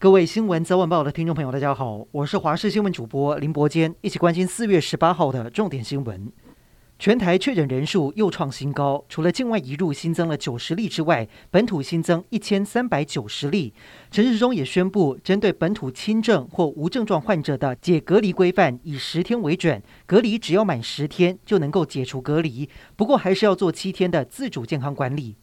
各位新闻早晚报的听众朋友，大家好，我是华视新闻主播林伯坚，一起关心四月十八号的重点新闻。全台确诊人数又创新高，除了境外移入新增了九十例之外，本土新增一千三百九十例。陈时中也宣布，针对本土轻症或无症状患者的解隔离规范，以十天为准，隔离只要满十天就能够解除隔离，不过还是要做七天的自主健康管理。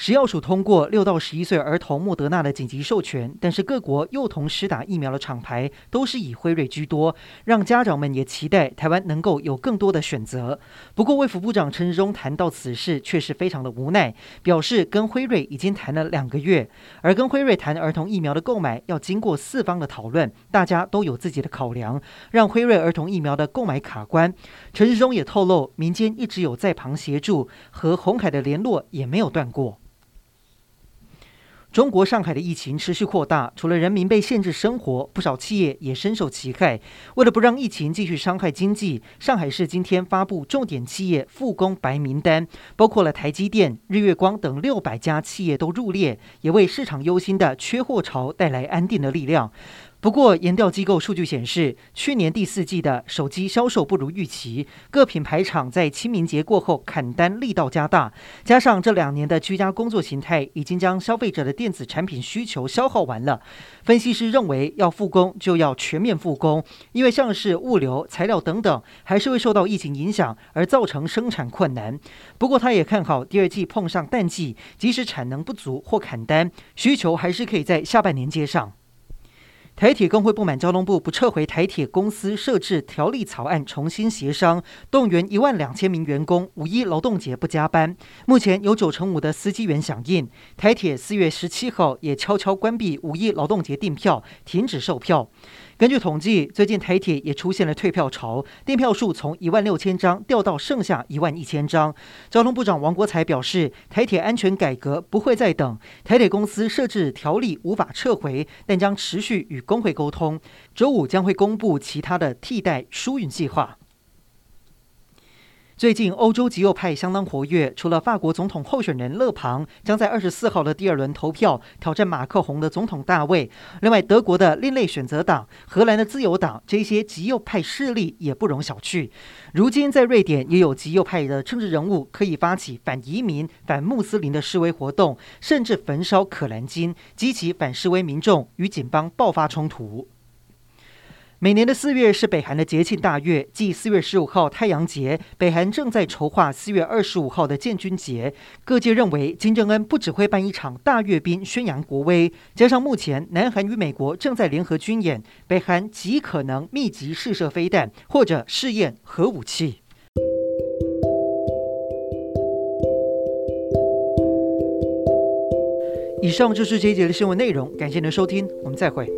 食药署通过六到十一岁儿童莫德纳的紧急授权，但是各国幼童施打疫苗的厂牌都是以辉瑞居多，让家长们也期待台湾能够有更多的选择。不过卫福部长陈时中谈到此事，却是非常的无奈，表示跟辉瑞已经谈了两个月，而跟辉瑞谈儿童疫苗的购买要经过四方的讨论，大家都有自己的考量，让辉瑞儿童疫苗的购买卡关。陈时中也透露，民间一直有在旁协助，和鸿海的联络也没有断过。中国上海的疫情持续扩大，除了人民被限制生活，不少企业也深受其害。为了不让疫情继续伤害经济，上海市今天发布重点企业复工白名单，包括了台积电、日月光等六百家企业都入列，也为市场忧心的缺货潮带来安定的力量。不过，研调机构数据显示，去年第四季的手机销售不如预期，各品牌厂在清明节过后砍单力道加大，加上这两年的居家工作形态已经将消费者的电子产品需求消耗完了。分析师认为，要复工就要全面复工，因为像是物流、材料等等，还是会受到疫情影响而造成生产困难。不过，他也看好第二季碰上淡季，即使产能不足或砍单，需求还是可以在下半年接上。台铁工会不满交通部不撤回台铁公司设置条例草案，重新协商，动员一万两千名员工五一劳动节不加班。目前有九成五的司机员响应。台铁四月十七号也悄悄关闭五一劳动节订票，停止售票。根据统计，最近台铁也出现了退票潮，订票数从一万六千张掉到剩下一万一千张。交通部长王国才表示，台铁安全改革不会再等，台铁公司设置条例无法撤回，但将持续与工会沟通。周五将会公布其他的替代疏运计划。最近欧洲极右派相当活跃，除了法国总统候选人勒庞将在二十四号的第二轮投票挑战马克宏的总统大位，另外德国的另类选择党、荷兰的自由党这些极右派势力也不容小觑。如今在瑞典也有极右派的政治人物可以发起反移民、反穆斯林的示威活动，甚至焚烧可兰经，激起反示威民众与警方爆发冲突。每年的四月是北韩的节庆大月，即四月十五号太阳节，北韩正在筹划四月二十五号的建军节。各界认为，金正恩不只会办一场大阅兵宣扬国威，加上目前南韩与美国正在联合军演，北韩极可能密集试射飞弹或者试验核武器。以上就是这一节的新闻内容，感谢您的收听，我们再会。